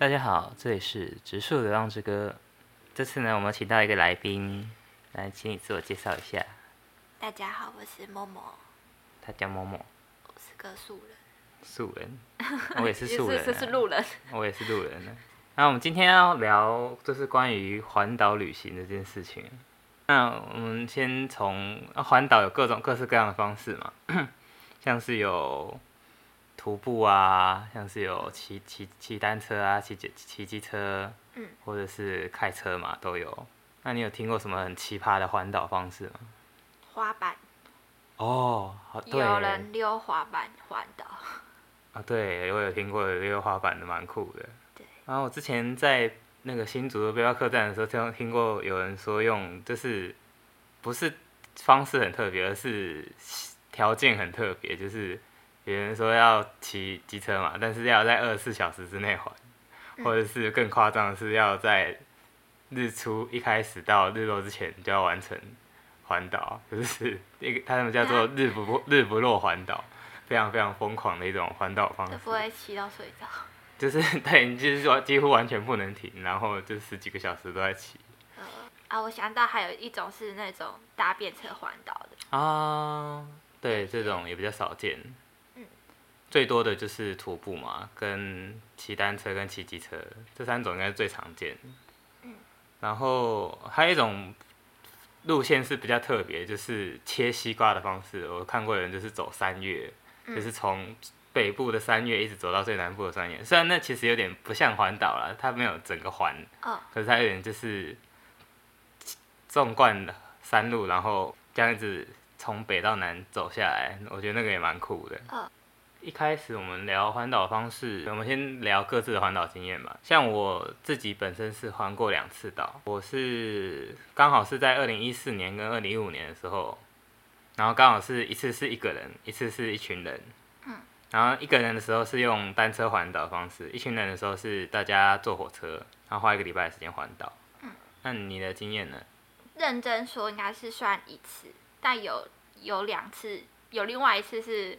大家好，这里是《植树流浪之歌》。这次呢，我们请到一个来宾，来，请你自我介绍一下。大家好，我是默默，他叫默默，我是个素人。素人，我也是素人、啊，是是路人。我也是路人呢、那我们今天要聊就是关于环岛旅行这件事情。那我们先从啊环岛有各种各式各样的方式嘛，像是有徒步啊，像是有骑骑骑单车啊，骑骑骑机车，嗯，或者是开车嘛，都有。那你有听过什么很奇葩的环岛方式吗？滑板，哦，好，对，有人溜滑板环岛。啊，对，我有听过有溜滑板的，蛮酷的。对。然后我之前在那个新竹的背包客栈的时候，听听过有人说用，就是不是方式很特别，而是条件很特别，就是有人说要骑机车嘛，但是要在二十四小时之内还，或者是更夸张的是要在日出一开始到日落之前就要完成环岛，就是一个他们叫做日不落日不落环岛。非常非常疯狂的一种环岛方式，不会骑到睡着。就是 对，你就是说几乎完全不能停，然后就十几个小时都在骑。呃啊，我想到还有一种是那种搭便车环岛的。啊，对，这种也比较少见。嗯。最多的就是徒步嘛，跟骑单车跟骑机车这三种应该是最常见。嗯。然后还有一种。路线是比较特别，就是切西瓜的方式。我看过的人就是走三月，嗯、就是从北部的三月一直走到最南部的三月。虽然那其实有点不像环岛了，它没有整个环，哦、可是它有点就是纵贯山路，然后这样子从北到南走下来，我觉得那个也蛮酷的。哦、一开始我们聊环岛方式，我们先聊各自的环岛经验吧。像我自己本身是环过两次岛，我是刚好是在二零一四年跟二零一五年的时候，然后刚好是一次是一个人，一次是一群人。嗯。然后一个人的时候是用单车环岛方式，一群人的时候是大家坐火车，然后花一个礼拜的时间环岛。嗯。那你的经验呢？认真说应该是算一次，但有有两次，有另外一次是。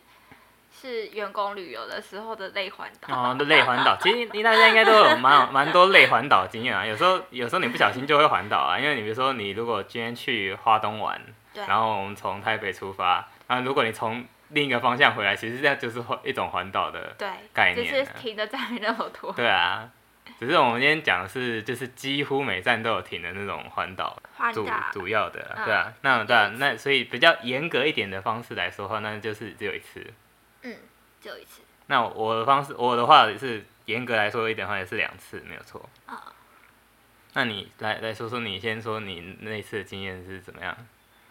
是员工旅游的时候的类环岛。哦，的类环岛，其实大家应该都有蛮 蛮多类环岛经验啊。有时候有时候你不小心就会环岛啊，因为你比如说你如果今天去花东玩，然后我们从台北出发，然后如果你从另一个方向回来，其实这样就是一种环岛的概念，只是停的站没那么多。对啊，只是我们今天讲的是就是几乎每站都有停的那种环岛，主主要的，对啊，那对啊，那所以比较严格一点的方式来说的话，那就是只有一次。嗯，就一次。那我的方式，我的话是严格来说一点的话，也是两次，没有错。啊、哦。那你来来说说，你先说你那次的经验是怎么样？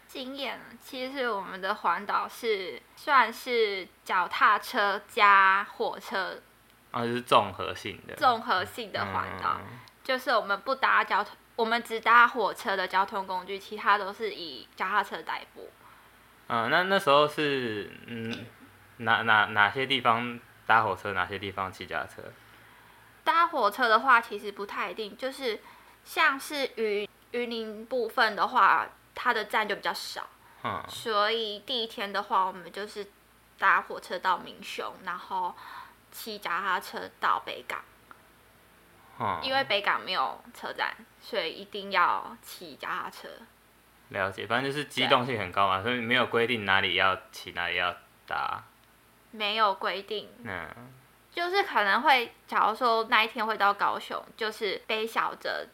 经验其实我们的环岛是算是脚踏车加火车。啊，就是综合性的。综合性的环岛，嗯、就是我们不搭交通，我们只搭火车的交通工具，其他都是以脚踏车代步。嗯，那那时候是嗯。哪哪哪些地方搭火车，哪些地方骑脚踏车？搭火车的话，其实不太一定，就是像是雲雲林部分的话，它的站就比较少。嗯。所以第一天的话，我们就是搭火车到明雄，然后骑脚踏车到北港。嗯。因为北港没有车站，所以一定要骑脚踏车。了解，反正就是机动性很高嘛，所以没有规定哪里要骑，哪里要搭。沒有规定，嗯，就是可能会，假如说那一天会到高雄，就是背小着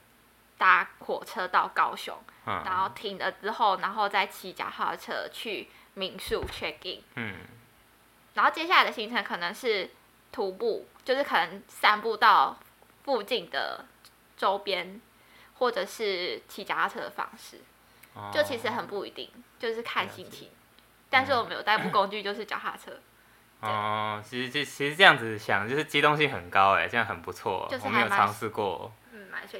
搭火车到高雄，嗯，然后停了之后，然后再骑脚踏车去民宿 check in，嗯，然后接下来的行程可能是徒步，就是可能散步到附近的周边，或者是骑脚踏车的方式，哦，就其实很不一定，就是看心情，但是我们有代步工具就是脚踏車。哦，其實這其实这样子想，就是机动性很高哎，这样很不错，就是、我没有尝试过。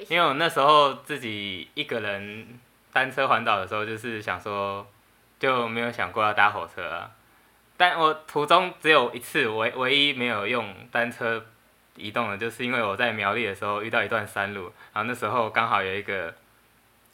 因为我那时候自己一个人单车环岛的时候，就是想说就没有想过要搭火车啊。但我途中只有一次唯唯一没有用单车移动的，就是因为我在苗栗的时候遇到一段山路，然后那时候刚好有一个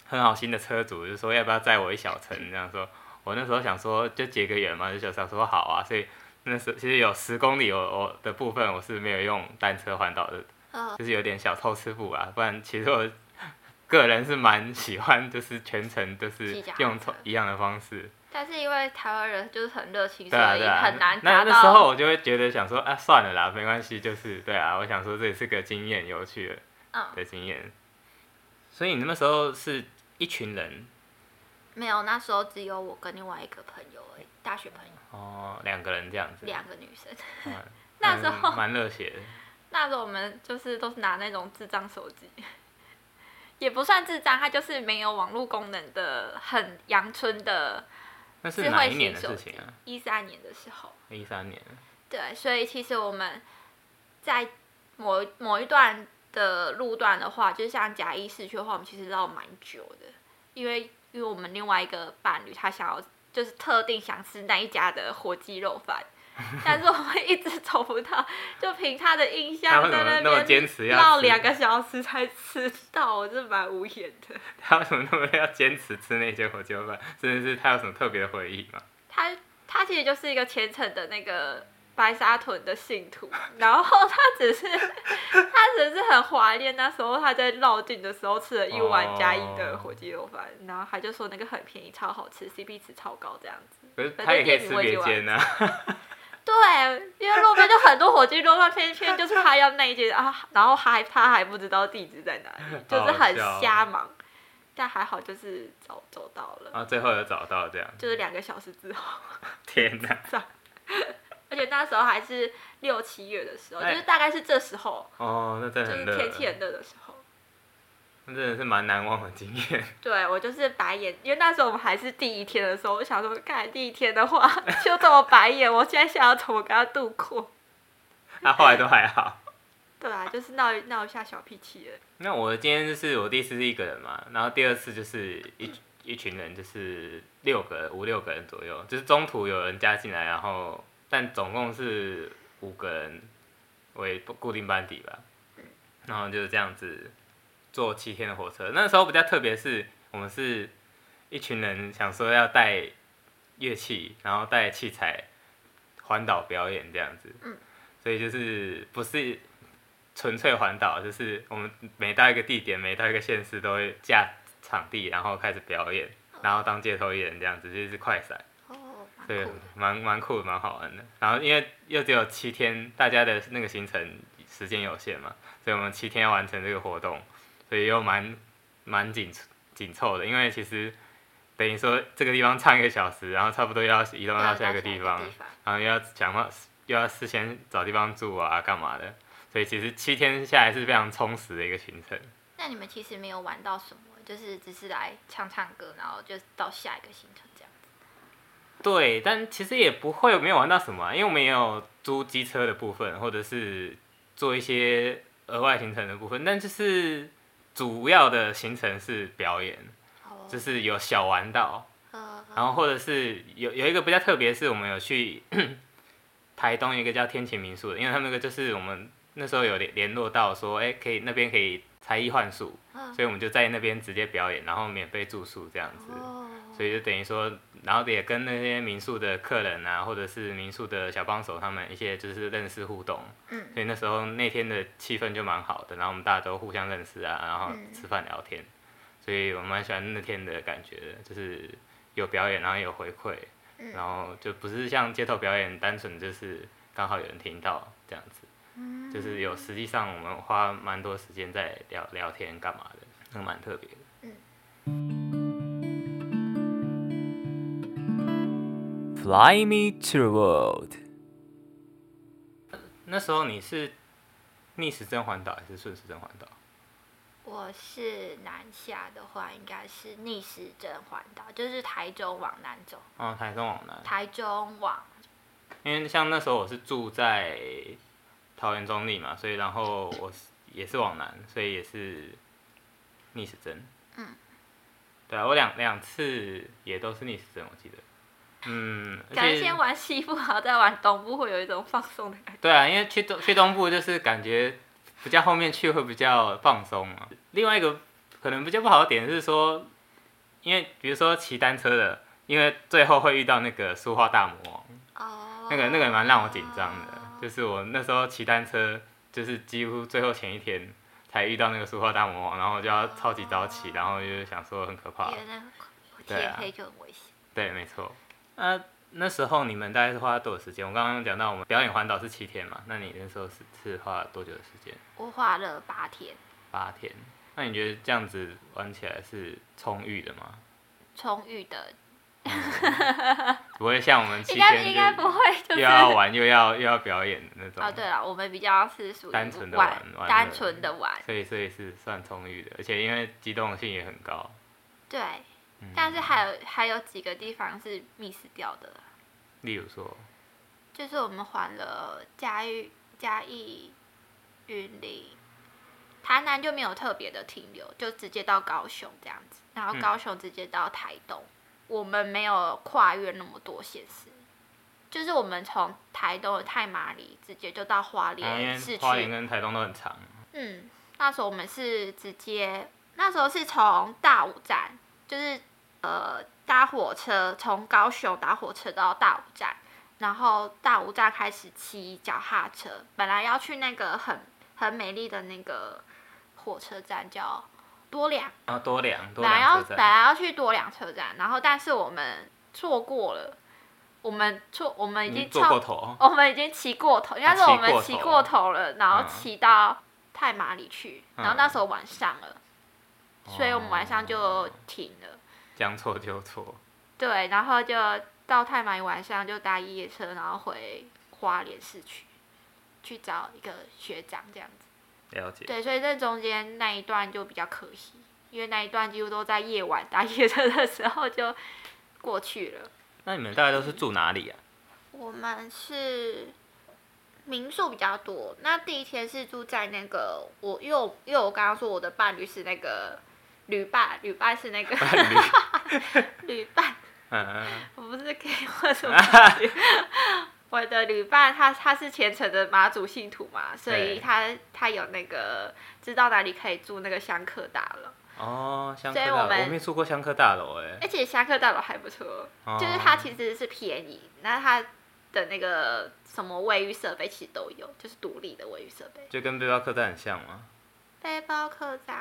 很好心的车主就说要不要载我一小程，这样说。我那时候想说就结个缘嘛，就想说好啊，所以。那时其实有十公里我我的部分我是没有用单车环岛的呃，就是有点小偷吃步啊。不然其实我 个人是蛮喜欢，就是全程都是用同一样的方式。但是因为台湾人就是很热情，所以很难达那那时候。我就会觉得想说啊，算了啦，没关系，就是对啊，我想说这也是个经验，有趣的嗯，的经验。所以你那时候是一群人没有，那时候只有我跟另外一个朋友而已，大学朋友，哦，两个人这样子，两个女生。嗯那时候蛮蛮热血的。那时候我们就是都是拿那种智障手机，也不算智障，它就是没有网络功能的，很阳春的那是智慧哪一年的事情啊？。一三年的时候，一三年。对，所以其实我们在某某一段的路段的话，就是像甲一市区的话，我们其实绕蛮久的，因为因为我们另外一个伴侣他想要就是特定想吃那一家的火鸡肉饭。但是我们一直找不到，就凭他的印他象在那边坚持要绕两个小时才吃到，我是蛮无言的。他为什么那么要坚持吃那些火鸡肉饭？真的是他有什么特别的回忆吗？他他其实就是一个虔诚的那个白沙屯的信徒，然后他只是 他只是很怀念那时候他在绕境的时候吃了一碗加一的火鸡肉饭，然后他就说那个很便宜，超好吃，CP 值超高这样子。可是反他也可以正吃别间啊。对，因为路边就很多火鸡肉饭，偏偏就是他要那一间啊，然后还他还不知道地址在哪里，就是很瞎忙，但还好就是找走到了，然后最后有找到这样，就是两个小时之后。天哪！而且那时候还是六七月的时候，哎就是大概是这时候，哦，那真就的很热，是天气很热的时候。那真的是蛮难忘的经验。对我就是白眼，因为那时候我们还是第一天的时候，我想说，看第一天的话 就这么白眼，我现在想要怎么跟他度过？那、后来都还好。对啊，就是闹一闹一下小脾气了。那我今天就是我第一次是一个人嘛，然后第二次就是一一群人，就是六个人五六个人左右，就是中途有人加进来，然后但总共是五个人为固定班底吧，然后就是这样子坐七天的火车。那时候比较特别是，我们是一群人想说要带乐器，然后带器材环岛表演这样子，嗯。所以就是不是纯粹环岛，就是我们每到一个地点，每到一个县市都会架场地，然后开始表演，然后当街头艺人这样子，就是快闪，对。，蛮蛮酷的，蛮好玩的。然后因为又只有七天，大家的那个行程时间有限嘛，所以我们七天要完成这个活动，所以又蛮蛮紧紧凑的，因为其实。等于说这个地方唱一个小时，然后差不多要移动到下一个地方，然后又要想办又要事先找地方住啊，干嘛的，所以其实七天下来是非常充实的一个行程。那你们其实没有玩到什么，就是只是来唱唱歌，然后就到下一个行程。对，但其实也不会没有玩到什么啊、因为我们也有租机车的部分，或者是做一些额外行程的部分，但就是主要的行程是表演，哦就是有小玩到，呃，然后或者是有有一个比较特别，是我们有去 台东一个叫天晴民宿的，因为他们那个就是我们那时候有联联络到说，哎、可以那边可以才艺幻术，嗯所以我们就在那边直接表演，然后免费住宿这样子。哦，所以就等于说，然后也跟那些民宿的客人啊，或者是民宿的小帮手他们一些就是认识互动，嗯。所以那时候那天的气氛就蛮好的，然后我们大家都互相认识啊，然后嗯。吃饭聊天，所以我蛮喜欢那天的感觉的，就是有表演，然后有回馈，嗯。然后就不是像街头表演单纯就是刚好有人听到这样子，嗯。就是有实际上我们花蛮多时间在聊聊天干嘛的，那蛮特别的。Fly me to the world。那时候你是逆时针环岛还是顺时针环岛？我是南下的话，应该是逆时针环岛，就是台中往南走，哦，台中往南，台中往因为像那时候我是住在桃园中立嘛，所以然后我是也是往南，所以也是逆时针。嗯。对啊，我两两次也都是逆时针，我记得。嗯，感觉先玩西部，然后再玩东部，会有一种放松的感觉。对啊，因为去东去东部就是感觉比较后面去会比较放松嘛。另外一个可能比较不好的点是说，因为比如说骑单车的，因为最后会遇到那个书画大魔王，哦。那个那个蛮让我紧张的。就是我那时候骑单车就是几乎最后前一天才遇到那个书画大魔王，然后就要超级早起，然后就是想说很可怕。对，没错。那那时候你们大概是花了多少时间？我刚刚讲到我们表演环岛是七天嘛，那你那时候是是花了多久的时间？我花了八天，八天。那你觉得这样子玩起来是充裕的吗？充裕的，不会像我们七天 应该不会，又要玩又要又要表演的那种。哦，对了，我们比较是属于单纯的玩单纯的玩，所以所以是算充裕的，而且因为机动性也很高。对。嗯。但是还有还有几个地方是 miss 掉的，例如说，就是我们环了嘉义、嘉义、云林、台南就没有特别的停留，就直接到高雄这样子，然后嗯。高雄直接到台东，我们没有跨越那么多县市，就是我们从台东的太麻里直接就到花莲市花莲区，跟台东都很长。嗯，那时候我们是直接，那时候是从大武站，就是呃搭火车从高雄搭火车到大武站，然后大武站开始骑脚踏车，本来要去那个很很美丽的那个火车站叫多良，然后多良，多本来要。本来要去多良车站，然后但是我们错过了，我们错我们已经超过头，我们已经骑过头，应该是我们骑骑过头了，然后嗯骑到太麻里去，然后嗯那时候晚上了，所以我们晚上就哦停了。将错就错。对，然后就到太马一晚上就搭夜车，然后回花莲市区去找一个学长这样子。了解。对，所以这中间那一段就比较可惜，因为那一段几乎都在夜晚搭夜车的时候就过去了。那你们大概都是住哪里啊？我们是民宿比较多。那第一天是住在那个我，因为我因为我刚刚说我的伴侣是那个旅伴，旅伴是那个旅伴，我不是给我什么 我的旅伴他他是虔诚的马祖信徒嘛，所以他他有那个知道哪里可以住那个香客大楼，哦，香客大楼，我没住过香客大楼哎。而且香客大楼还不错。哦就是它其实是便宜，那它的那个什么卫浴设备其实都有，就是独立的卫浴设备。就跟背包客栈很像吗？背包客栈，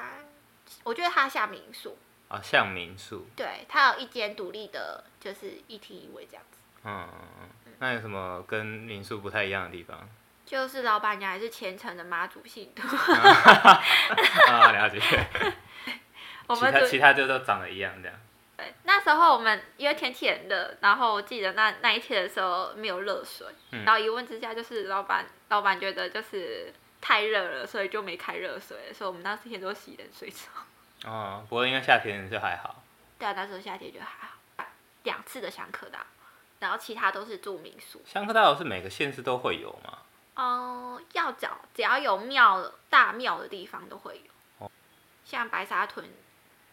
我觉得它像民宿，啊，像民宿。对，它有一间独立的，就是一厅一卫这样子。嗯嗯嗯。那有什么跟民宿不太一样的地方？就是老板娘还是虔诚的妈祖信徒，啊，了解。其他我们主其他就都长得一样这样。对那时候我们因为天气很热，然后我记得那那一天的时候没有热水，嗯然后一问之下就是老板老板觉得就是太热了，所以就没开热水，所以我们那天都洗冷水澡。哦，不过因为夏天就还好。对啊，那时候夏天就还好，两次的香客大，然后其他都是住民宿。香客大是每个县市都会有吗？嗯，要找只要有庙大庙的地方都会有，哦像白沙屯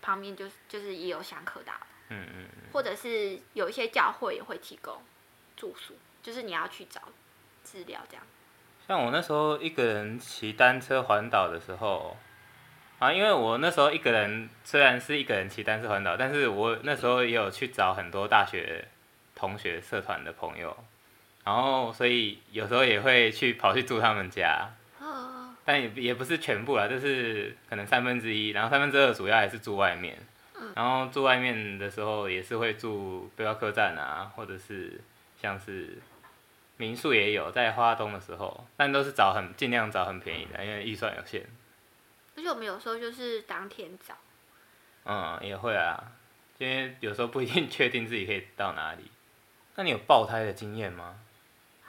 旁边就是就是也有香客大，嗯嗯嗯。或者是有一些教会也会提供住宿，就是你要去找资料这样。像我那时候一个人骑单车环岛的时候，啊，因为我那时候一个人虽然是一个人骑单车环岛，但是我那时候也有去找很多大学同学社团的朋友，然后所以有时候也会去跑去住他们家，哦，但也也不是全部啦，就是可能三分之一，然后三分之二主要还是住外面。然后住外面的时候也是会住背包客栈啊，或者是像是民宿也有，在花东的时候，但都是找很尽量找很便宜的，因为预算有限。而且我们有时候就是当天找，嗯，也会啊，因为有时候不一定 确定自己可以到哪里。那你有爆胎的经验吗？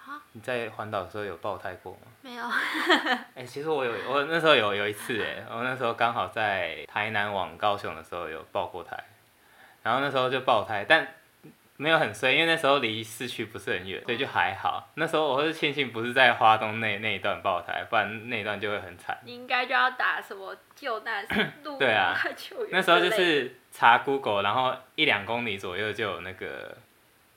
啊，你在环岛的时候有爆胎过吗？没有，哎、其实我有，我那时候有有一次，哎，我那时候刚好在台南往高雄的时候有爆过胎，然后那时候就爆胎，但没有很衰，因为那时候离市区不是很远，所以就还好。那时候我是庆幸不是在花东那那一段爆胎，不然那一段就会很惨。你应该就要打什么救难路 对啊救援那时候就是查 Google，然后一两公里左右就有那个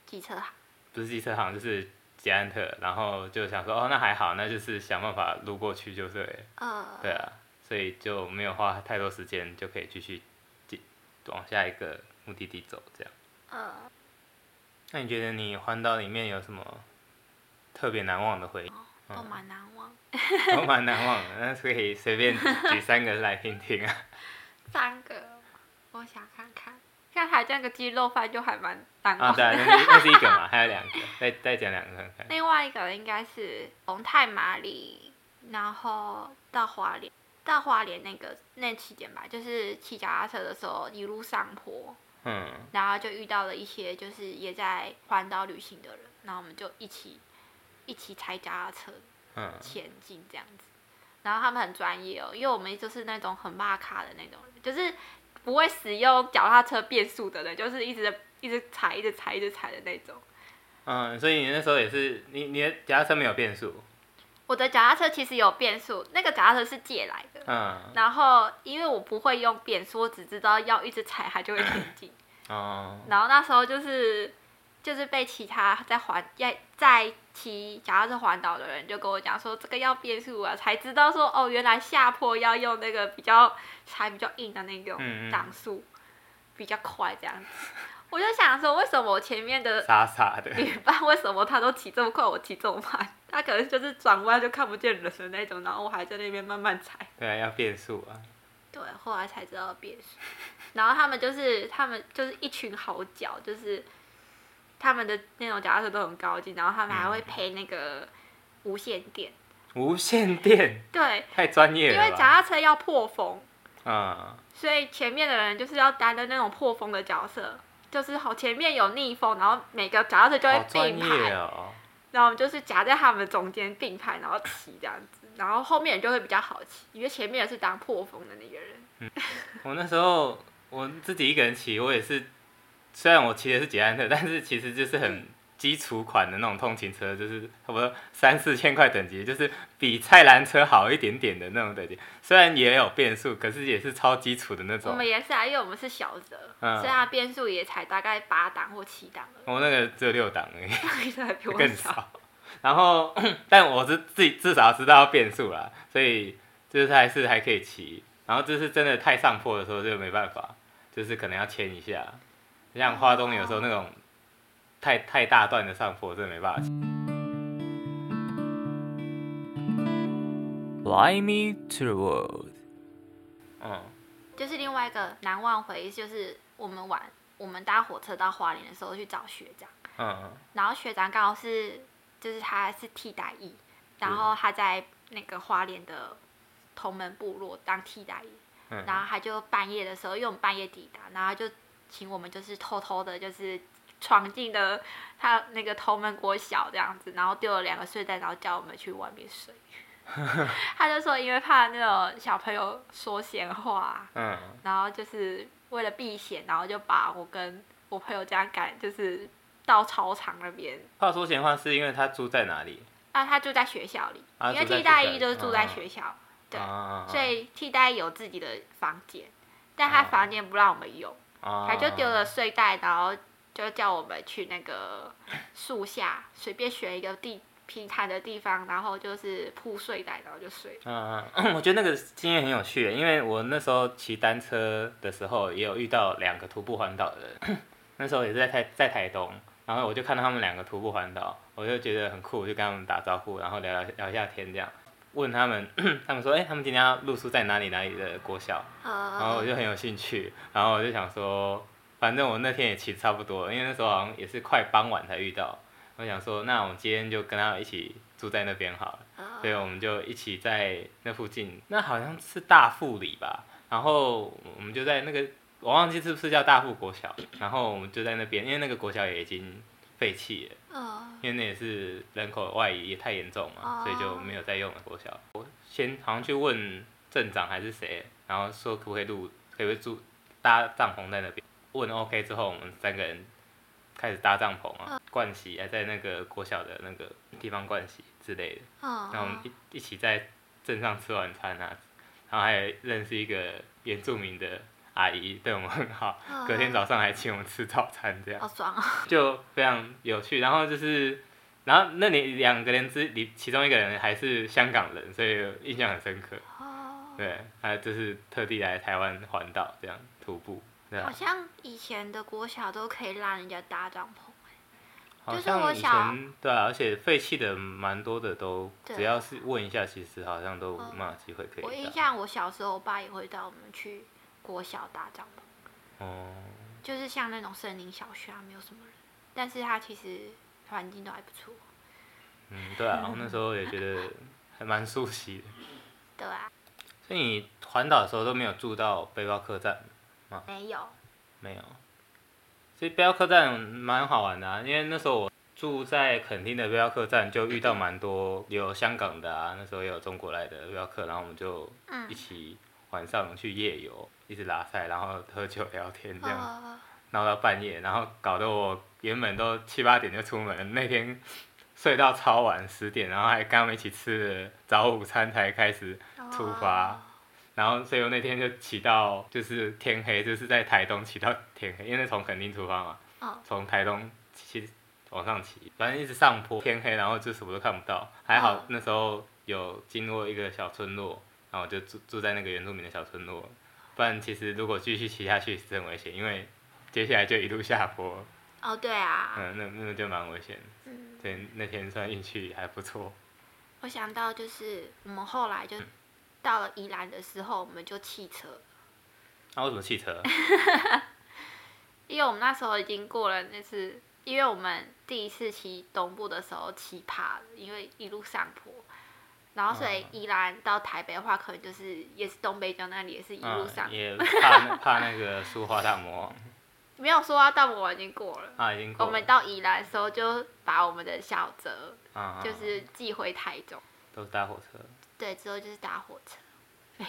机车行，不是机车行，就是捷安特，然后就想说哦那还好，那就是想办法路过去就对了。呃，对啊，所以就没有花太多时间，就可以继续进往下一个目的地走。这样，呃，那你觉得你环岛里面有什么特别难忘的回忆？都蛮难忘。都蛮难忘的。那可以随便举三个来听听啊。三个，我想看看，像海这个鸡肉饭就还蛮难啊，忘对啊，的。那是那是一个嘛，还有两个，再再讲两个看看。另外一个应该是从太麻里，然后到花莲，到花莲那个那期间吧，就是骑脚踏车的时候一路上坡，嗯，然后就遇到了一些就是也在环岛旅行的人，然后我们就一起一起踩脚踏车嗯，前进这样子。然后他们很专业哦，因为我们就是那种很骂卡的那种人，就是不会使用脚踏车变速的人，就是一直一直踩、一直踩、一直踩的那种。嗯，所以你那时候也是，你你的脚踏车没有变速，我的脚踏车其实有变速，那个脚踏车是借来的。嗯，然后因为我不会用变速，我只知道要一直踩它就会前进。哦，然后那时候就是就是被其他在环在在骑脚踏车环岛的人就跟我讲说这个要变速啊，才知道说哦原来下坡要用那个比较踩比较硬的那种嗯嗯。档速，比较快这样子。我就想说为什么我前面的傻傻的，旅伴为什么他都骑这么快，我骑这么慢？他可能就是转弯就看不见人的那种，然后我还在那边慢慢踩。对啊，要变速啊，对，后来才知道变速。然后他们就是他们就是一群好脚，就是他们的那种脚踏车都很高级，然后他们还会配那个无线电。无线电对，太专业了因为脚？踏车要破风，嗯，所以前面的人就是要担任那种破风的角色，就是好前面有逆风，然后每个脚踏车就会并排，哦，然后我们就是夹在他们中间并排，然后骑这样子，然后后面人就会比较好骑，因为前面是当破风的那个人。我那时候我自己一个人骑，我也是，虽然我骑的是捷安特，但是其实就是很基础款的那种通勤车，就是差不多三四千块等级，就是比菜篮车好一点点的那种等级。虽然也有变速，可是也是超基础的那种我。们也是啊，因为我们是小的，嗯所以它变速也才大概八档或七档而我那个只有六档而已。已，还比我更少。然后，但我是自己至少知道要变速啦，所以就是还是还可以骑。然后就是真的太上坡的时候就没办法，就是可能要牵一下。像花东有时候那种太太大段的上坡，真的没办法。骑。Fly me to the world. 嗯。就是另外一个难忘回忆，就是我们玩我们搭火车到花莲的时候去找学长，嗯然后学长刚好是就是他是替代役，然后他在那个花莲的同门部落当替代役，嗯。然后他就半夜的时候，因为我们半夜抵达，然后他就请我们就是偷偷的，就是闯进的他那个同门国小这样子，然后丢了两个睡袋，然后叫我们去外面睡。他就说，因为怕那种小朋友说闲话，嗯，然后就是为了避嫌，然后就把我跟我朋友这样赶，就是到操场那边。怕说闲话是因为他住在哪里？啊，他住在学校里，因为替代役学校里就是住在嗯学校，对啊所以替代役有自己的房间，但他哦房间不让我们用，他他就丢了睡袋，然后就叫我们去那个树下随便选一个地平坦的地方，然后就是铺睡袋，然后就睡。嗯，嗯 我觉得那个经验很有趣，因为我那时候骑单车的时候，也有遇到两个徒步环岛的人，那时候也是在台在台东，然后我就看到他们两个徒步环岛，我就觉得很酷，我就跟他们打招呼，然后聊聊聊一下天这样，问他们，他们说，哎、他们今天要露宿在哪里哪里的国小，然后我呃，就很有兴趣，然后我就想说，反正我那天也骑差不多，因为那时候好像也是快傍晚才遇到，我想说，那我们今天就跟他一起住在那边好了。所以我们就一起在那附近，那好像是大富里吧，然后我们就在那个，我忘记是不是叫大富国小，然后我们就在那边，因为那个国小也已经废弃了，呃，因为那也是人口外移也太严重嘛，哦所以就没有再用了国小。我先好像去问镇长还是谁，然后说可不可以录，可不可以住搭帐篷在那边，问 OK 之后，我们三个人开始搭帐篷啊，盥洗，还在那个国小的那个地方盥洗之类的。嗯，然后我们一一起在镇上吃晚餐啊，然后还认识一个原住民的阿姨，对我们很好，嗯隔天早上还请我们吃早餐，这样好爽啊！就非常有趣。然后就是，然后那里两个人之里，其中一个人还是香港人，所以印象很深刻。哦，对，他就是特地来台湾环岛这样徒步，对啊，好像以前的国小都可以让人家搭帐篷，就是好像以前对啊，而且废弃的蛮多的都，对只要是问一下，其实好像都嗯蛮有机会可以我印。象我小时候，我爸也会带我们去国小搭帐篷，哦，就是像那种森林小学啊，没有什么人，但是它其实环境都还不错。嗯，对啊，我那时候也觉得还蛮熟悉的。对啊，所以你环岛的时候都没有住到背包客栈？没有，没有。所以背包客栈蛮好玩的啊，因为那时候我住在垦丁的背包客栈，就遇到蛮多有香港的啊，那时候也有中国来的背包客，然后我们就嗯一起晚上去夜游，一直拉塞，然后喝酒聊天这样。呃，闹到半夜，然后搞得我原本都七八点就出门，那天睡到超晚十点，然后还跟他们一起吃了早午餐才开始，出发哦然后所以我那天就骑到就是天黑，就是在台东骑到天黑，因为那从垦丁出发嘛，哦从台东骑往上骑，反正一直上坡，天黑，然后就什么都看不到，还好哦那时候有经过一个小村落，然后我就住住在那个原住民的小村落，不然其实如果继续骑下去是很危险，因为接下来就一路下坡。哦，对啊，嗯，那那就蛮危险。嗯，对，那天算运气还不错。我想到就是我们后来就到了宜兰的时候，我们就弃车，那、为什么弃车？因为我们那时候已经过了那次，因为我们第一次骑东部的时候骑怕了，因为一路上坡，然后所以嗯宜兰到台北的话，可能就是也是东北角那里也是一路上，嗯，也 怕那怕那个苏花大魔王没有说要到我们已经过了。啊，已经过了。我们到宜兰的时候，就把我们的小泽啊，啊就是寄回台中，都是搭火车。对，之后就是搭火车。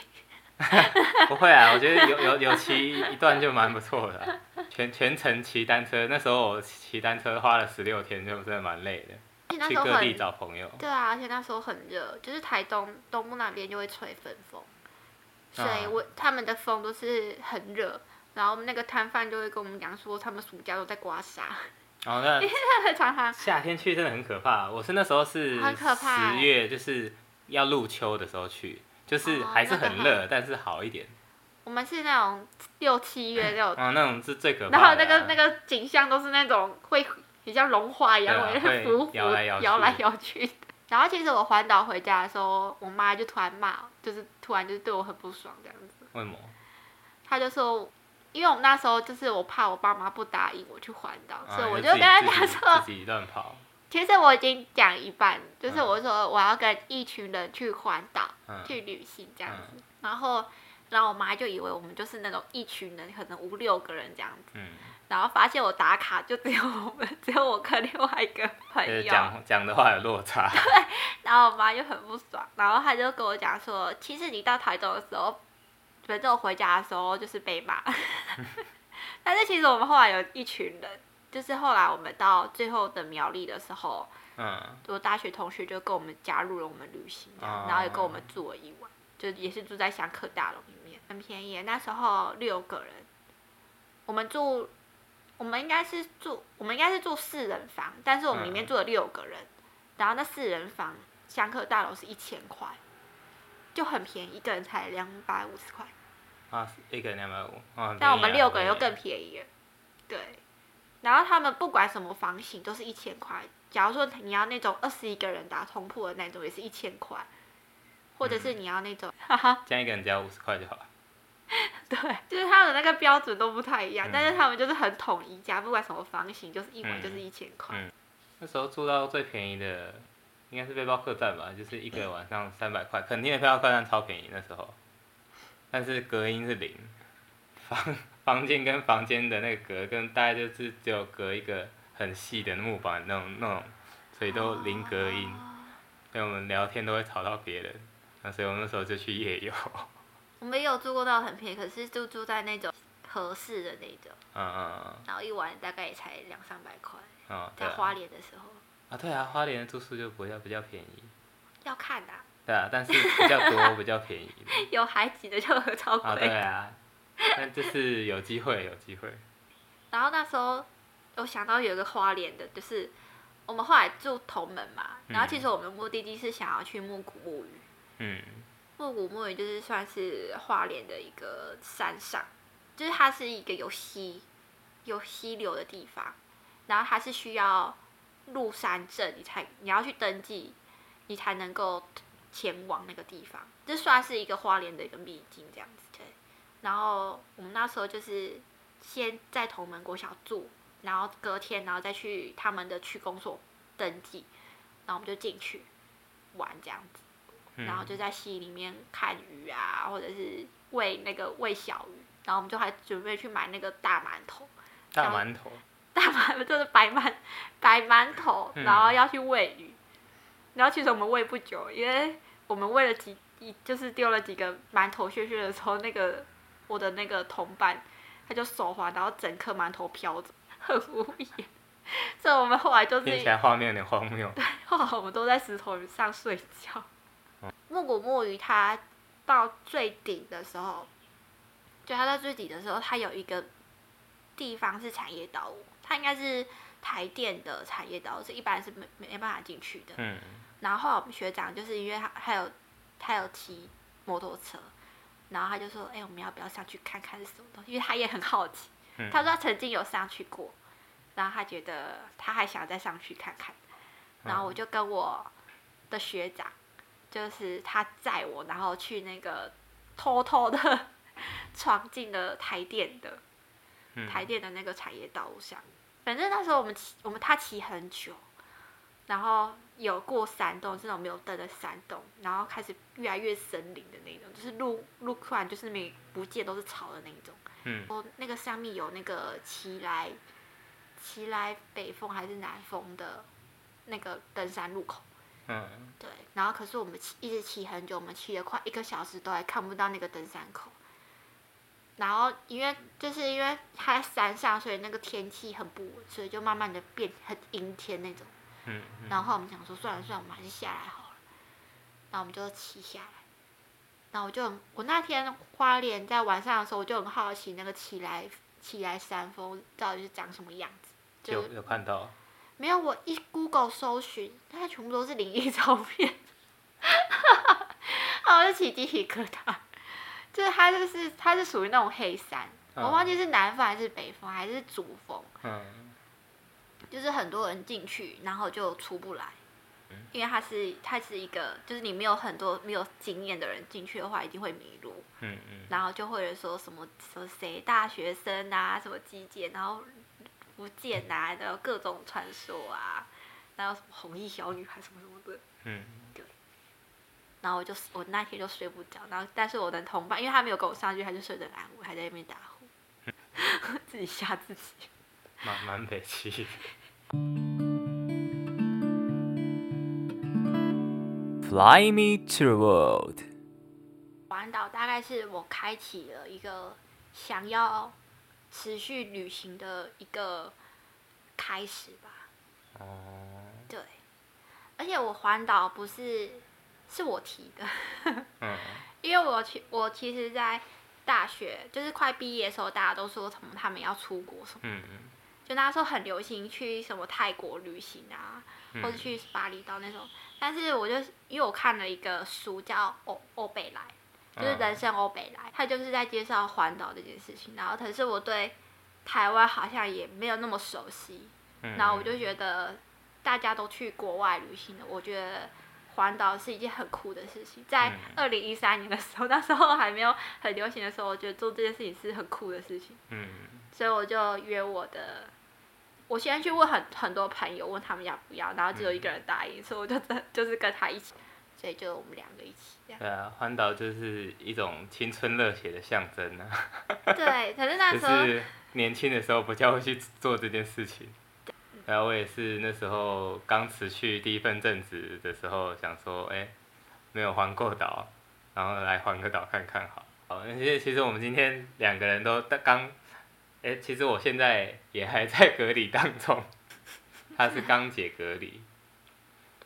不会啊，我觉得有有有骑一段就蛮不错的啊、全全程骑单车，那时候我骑单车花了十六天，就真的蛮累的。那时候去各地找朋友。对啊，而且那时候很热，就是台东东部那边就会吹分风，所以啊我他们的风都是很热，然后那个摊贩就会跟我们讲说，他们暑假都在刮痧，哦，那 常常夏天去真的很可怕。我是那时候是很可怕欸十月，就是要入秋的时候去，就是哦还是那个很热，但是好一点。我们是那种六七月那种，哦，那种是最可怕的啊。然后那个那个景象都是那种会比较融化一样，对啊会浮浮摇来摇去摇来摇去的。然后其实我环岛回家的时候，我妈就突然骂，就是突然就是对我很不爽这样子。为什么？她就说，因为我们那时候就是我怕我爸妈不答应我去环岛，啊所以我就跟她自己讲说，自己乱跑。其实我已经讲一半，就是嗯。我说我要跟一群人去环岛、嗯。去旅行这样子，然后然后我妈就以为我们就是那种一群人，可能五六个人这样子，嗯，然后发现我打卡就只有我们，只有我跟另外一个朋友，讲讲的话有落差。对然后我妈就很不爽，然后她就跟我讲说，其实你到台中的时候，反正我回家的时候就是被骂，但是其实我们后来有一群人，就是后来我们到最后的苗栗的时候，嗯，我大学同学就跟我们加入了我们旅行这样，哦然后也跟我们住了一晚，就也是住在香客大楼里面，很便宜。那时候六个人，我们住，我们应该是住，我们应该是住四人房，但是我们里面嗯住了六个人，然后那四人房香客大楼是一千块，就很便宜，一个人才两百五十块，啊，一个人两百五。哦很但我们六个人又更便宜了，对。然后他们不管什么房型都是一千块，假如说你要那种二十一个人打通铺的那种，也是一千块，或者是你要那种，哈哈，这样一个人只要五十块就好。了。对，就是他们那个标准都不太一样，嗯。但是他们就是很统一价，不管什么房型，就是一晚嗯。就是一千块。嗯。那时候住到最便宜的应该是背包客栈吧，就是一个晚上三百块，肯定的背包客栈超便宜那时候，但是隔音是零，房房间跟房间的那个隔跟大概就是只有隔一个很细的木板那种那种，所以都零隔音，所以我们聊天都会吵到别人，那所以我们那时候就去夜游，我们也有住过到很便宜，可是就住在那种合适的那种，嗯嗯然后一晚大概也才两三百块，嗯，啊，在花莲的时候啊对啊，花莲的住宿就比较比较便宜，要看的啊、对啊，但是比较多 比较便宜。有海景的就超贵。啊，对啊，但就是有机会，有机会。然后那时候我想到有一个花莲的，就是我们后来住同门嘛，然后其实我们目的地是想要去木古木鱼，嗯木古木鱼就是算是花莲的一个山上，就是它是一个有溪有溪流的地方，然后它是需要入山证，你才你要去登记，你才能够前往那个地方。这算是一个花莲的一个秘境这样子。对，然后我们那时候就是先在同门国小住，然后隔天然后再去他们的区公所登记，然后我们就进去玩这样子。嗯然后就在溪里面看鱼啊，或者是喂那个喂小鱼，然后我们就还准备去买那个大馒头，大馒头，大馒头就是白馒白馒头，嗯然后要去喂鱼，然后其实我们喂不久，因为我们喂了几一就是丢了几个馒头屑屑的时候，那个我的那个同伴他就手滑，然后整颗馒头飘着，很无言，所以我们后来就是听起来画面有点荒谬。后来我们都在石头上睡觉。木古木鱼它到最顶的时候，就它到最底的时候，它有一个地方是产业道路，它应该是台电的产业道路，是一般是没没办法进去的。嗯然后后来我们学长就是因为他还有他有骑摩托车，然后他就说：“哎、我们要不要上去看看是什么东西？”因为他也很好奇，嗯他说他曾经有上去过，然后他觉得他还想再上去看看，然后我就跟我的学长，就是他载我，然后去那个偷偷的 闯进了台电的嗯台电的那个产业道路上。反正那时候我们骑，我们他骑很久，然后有过山洞，是那种没有灯的山洞，然后开始越来越森林的那种，就是路路突然就是没不见都是草的那种。嗯哦，那个上面有那个奇来奇来北风还是南风的那个登山路口。嗯对，然后可是我们骑一直骑很久，我们骑了快一个小时都还看不到那个登山口。然后因为就是因为它在山上，所以那个天气很不稳，所以就慢慢的变很阴天那种。嗯嗯然后我们想说，算了算了，我们还是下来好了。然后我们就骑下来。然后我就很，我那天花莲在晚上的时候，我就很好奇那个起来起来山峰到底是长什么样子。就有有看到，没有，我一 Google 搜寻，它全部都是灵异照片，然后我就起鸡皮疙瘩。就是它就是它是属于那种黑山，我忘记是南峰还是北峰还是主峰，嗯就是很多人进去，然后就出不来，因为它是它是一个，就是你没有很多没有经验的人进去的话，一定会迷路，嗯嗯。然后就会有人说什么说谁大学生啊，什么基建，然后福建啊，然后各种传说啊，然后什么红衣小女孩什么什么的，嗯。然后我就我那天就睡不着，然后但是我的同伴因为他没有跟我上去，他就睡得很安稳，还在那边打呼，自己吓自己。蛮蛮北气。Fly me to the world. 环岛大概是我开启了一个想要持续旅行的一个开始吧。哦，对，而且我环岛不是是我提的，嗯因为我其我其实，在大学就是快毕业的时候，大家都说什么他们要出国什么，嗯嗯就那时候很流行去什么泰国旅行啊，或者嗯去巴厘岛那种。但是我就因为我看了一个书叫《欧欧北来》，就是嗯人生欧北来，他就是在介绍环岛这件事情。然后可是我对台湾好像也没有那么熟悉，嗯，然后我就觉得大家都去国外旅行了，我觉得环岛是一件很酷的事情。在嗯二零一三年的时候，那时候还没有很流行的时候，我觉得做这件事情是很酷的事情，嗯所以我就约我的。我先去问很很多朋友，问他们要不要，然后只有一个人答应，所以我就真就是跟他一起，所以就我们两个一起这样。对啊，环岛就是一种青春热血的象征啊，对，可是那时候是年轻的时候不叫会去做这件事情。然后我也是那时候刚辞去第一份正职的时候，想说，哎、没有环过岛，然后来环个岛看看好。好，那其实其实我们今天两个人都刚，哎、其实我现在也还在隔离当中，他是 刚解隔离，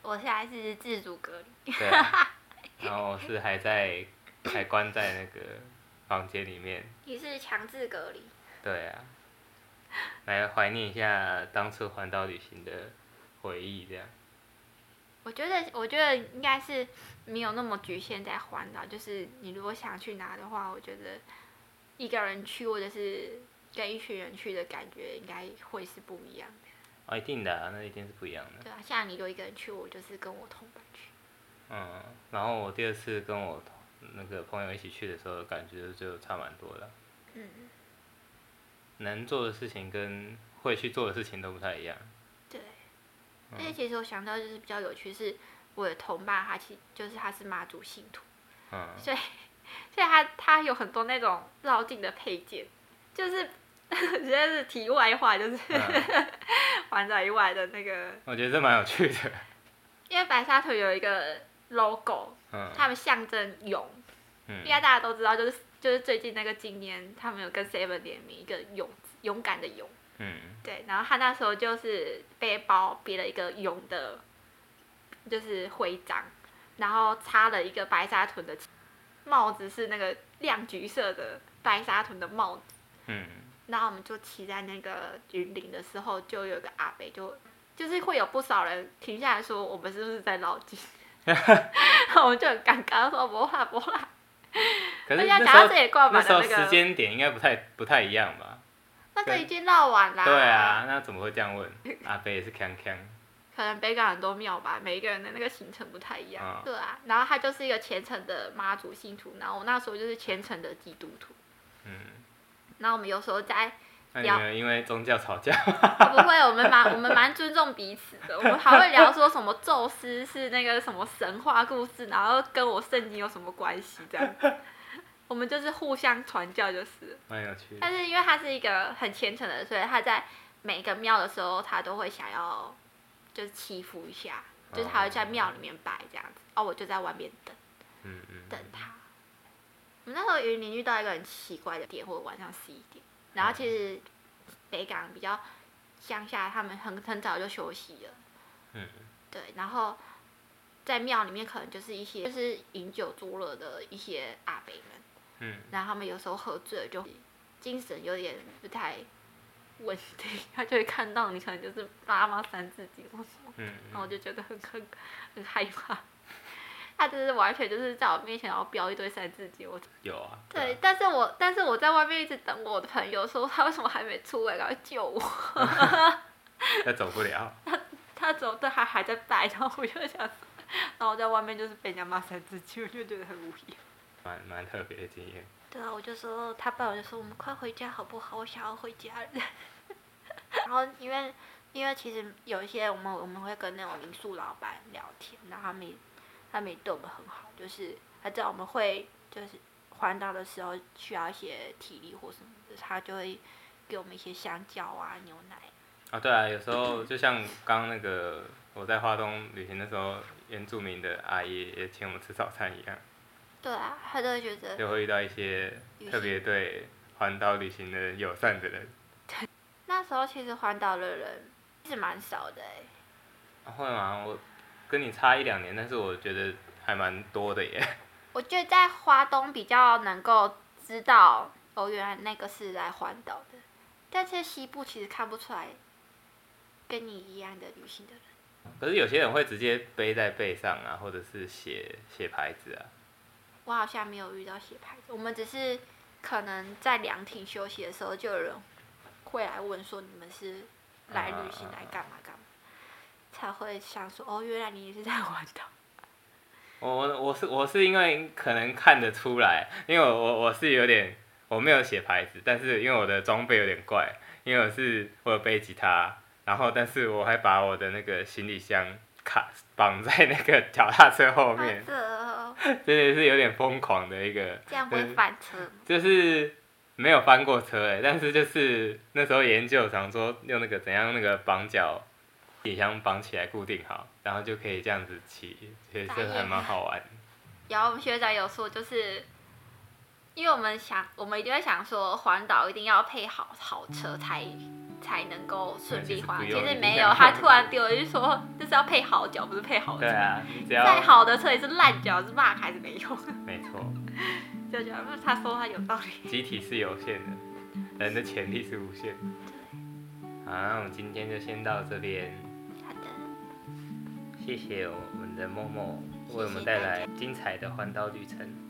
我现在是自主隔离，对啊，然后我是还在还关在那个房间里面，你是强制隔离。对啊，来怀念一下当初环岛旅行的回忆，这样。我觉得，我觉得应该是没有那么局限在环岛，就是你如果想去哪的话，我觉得一个人去或者是跟一群人去的感觉，应该会是不一样的。哦，一定的、啊，那一定是不一样的。对啊，像你就一个人去，我就是跟我同伴去。嗯，然后我第二次跟我同那个朋友一起去的时候，感觉就差蛮多的。嗯，能做的事情跟会去做的事情都不太一样。对。而且其实我想到就是比较有趣，是我的同伴他其就是他是妈祖信徒，嗯，所以所以他他有很多那种绕境的配件，就是 直接是题外话，就是嗯环岛以外的那个，我觉得这蛮有趣的。因为白沙屯有一个 logo，嗯他们象征勇，嗯应该大家都知道，就是就是最近那个今年他们有跟 Seven 联名一个勇勇敢的勇，嗯对，然后他那时候就是背包别了一个勇的，就是徽章，然后插了一个白沙屯的帽子，是那个亮橘色的白沙屯的帽子。嗯，然后我们就骑在那个云林的时候，就有个阿北就就是会有不少人停下来说我们是不是在绕境，我们就很尴尬，说不啦不啦。可是那时候到这里挂那时候时间点应该不太不太一样吧？那个已经绕完啦。对啊，那怎么会这样问？阿飞也是锵锵。可能北港很多庙吧，每一个人的那个行程不太一样。嗯对啊，然后他就是一个虔诚的妈祖信徒，然后我那时候就是虔诚的基督徒。嗯，然后我们有时候在，那你们因为宗教吵架？不会，我们蛮我们蛮尊重彼此的，我们还会聊说什么宙斯是那个什么神话故事，然后跟我圣经有什么关系这样。我们就是互相传教就是。蛮有趣的。但是因为他是一个很虔诚的人，所以他在每个庙的时候，他都会想要就是祈福一下，就是他会在庙里面拜这样子，哦，我就在外面等嗯嗯。等他。我们那时候云林遇到一个很奇怪的点，或者晚上十一点，然后其实北港比较乡下，他们很很早就休息了，嗯对，然后在庙里面可能就是一些就是饮酒作乐的一些阿伯们。嗯然后他们有时候喝醉了就精神有点不太稳定，他就会看到你可能就是妈妈三字经或什么，嗯然后我就觉得很很很害怕。他就是完全就是在我面前然后标一堆三字经，我有啊。对，啊。但是我但是我在外面一直等我的朋友说他为什么还没出来，赶快救我。他走不了。他走的还还在拜，然后我就想，然后我在外面就是被人家骂三字经，我就觉得很无语。蛮蛮特别的经验。对啊，我就说他爸，我就说我们快回家好不好？我想要回家了。然后因为因为其实有一些我们我们会跟那种民宿老板聊天，然后他们也他们也对我们很好，就是他知道我们会就是环岛的时候需要一些体力或什么的，他就会给我们一些香蕉啊、牛奶。啊，对啊，有时候就像刚刚那个我在花东旅行的时候，原住民的阿姨也请我们吃早餐一样，对啊，他都会觉得就会遇到一些特别对环岛旅行的人友善的人。那时候其实环岛的人是蛮少的会吗？我跟你差一两年，但是我觉得还蛮多的耶。我觉得在花东比较能够知道，哦，原来那个是来环岛的，但是西部其实看不出来跟你一样的旅行的人。可是有些人会直接背在背上啊，或者是写写牌子啊。我好像没有遇到写牌子，我们只是可能在凉亭休息的时候，就有人会来问说你们是来旅行来干嘛干嘛，才会想说哦，原来你也是在玩的。我我我是我是因为可能看得出来，因为我我我是有点我没有写牌子，但是因为我的装备有点怪，因为我是我有背吉他，然后但是我还把我的那个行李箱卡绑在那个脚踏车后面，真的是有点疯狂的一个，这样会翻车吗？就是没有翻过车哎，但是就是那时候研究想说用那个怎样那个绑脚。行李箱绑起来固定好，然后就可以这样子骑，其实这还蛮好玩的。然后我们学长有说，就是因为我们想，我们一定会想说，环岛一定要配好好车才才能够顺利环。其其实没有，他突然丢了一句说，就是要配好脚，不是配好车。对啊，再好的车也是烂脚，是骂还是没用。没错，就觉得他说他有道理。集体是有限的，人的潜力是无限的。好，那我们今天就先到这边，谢谢我们的默默为我们带来精彩的环岛旅程。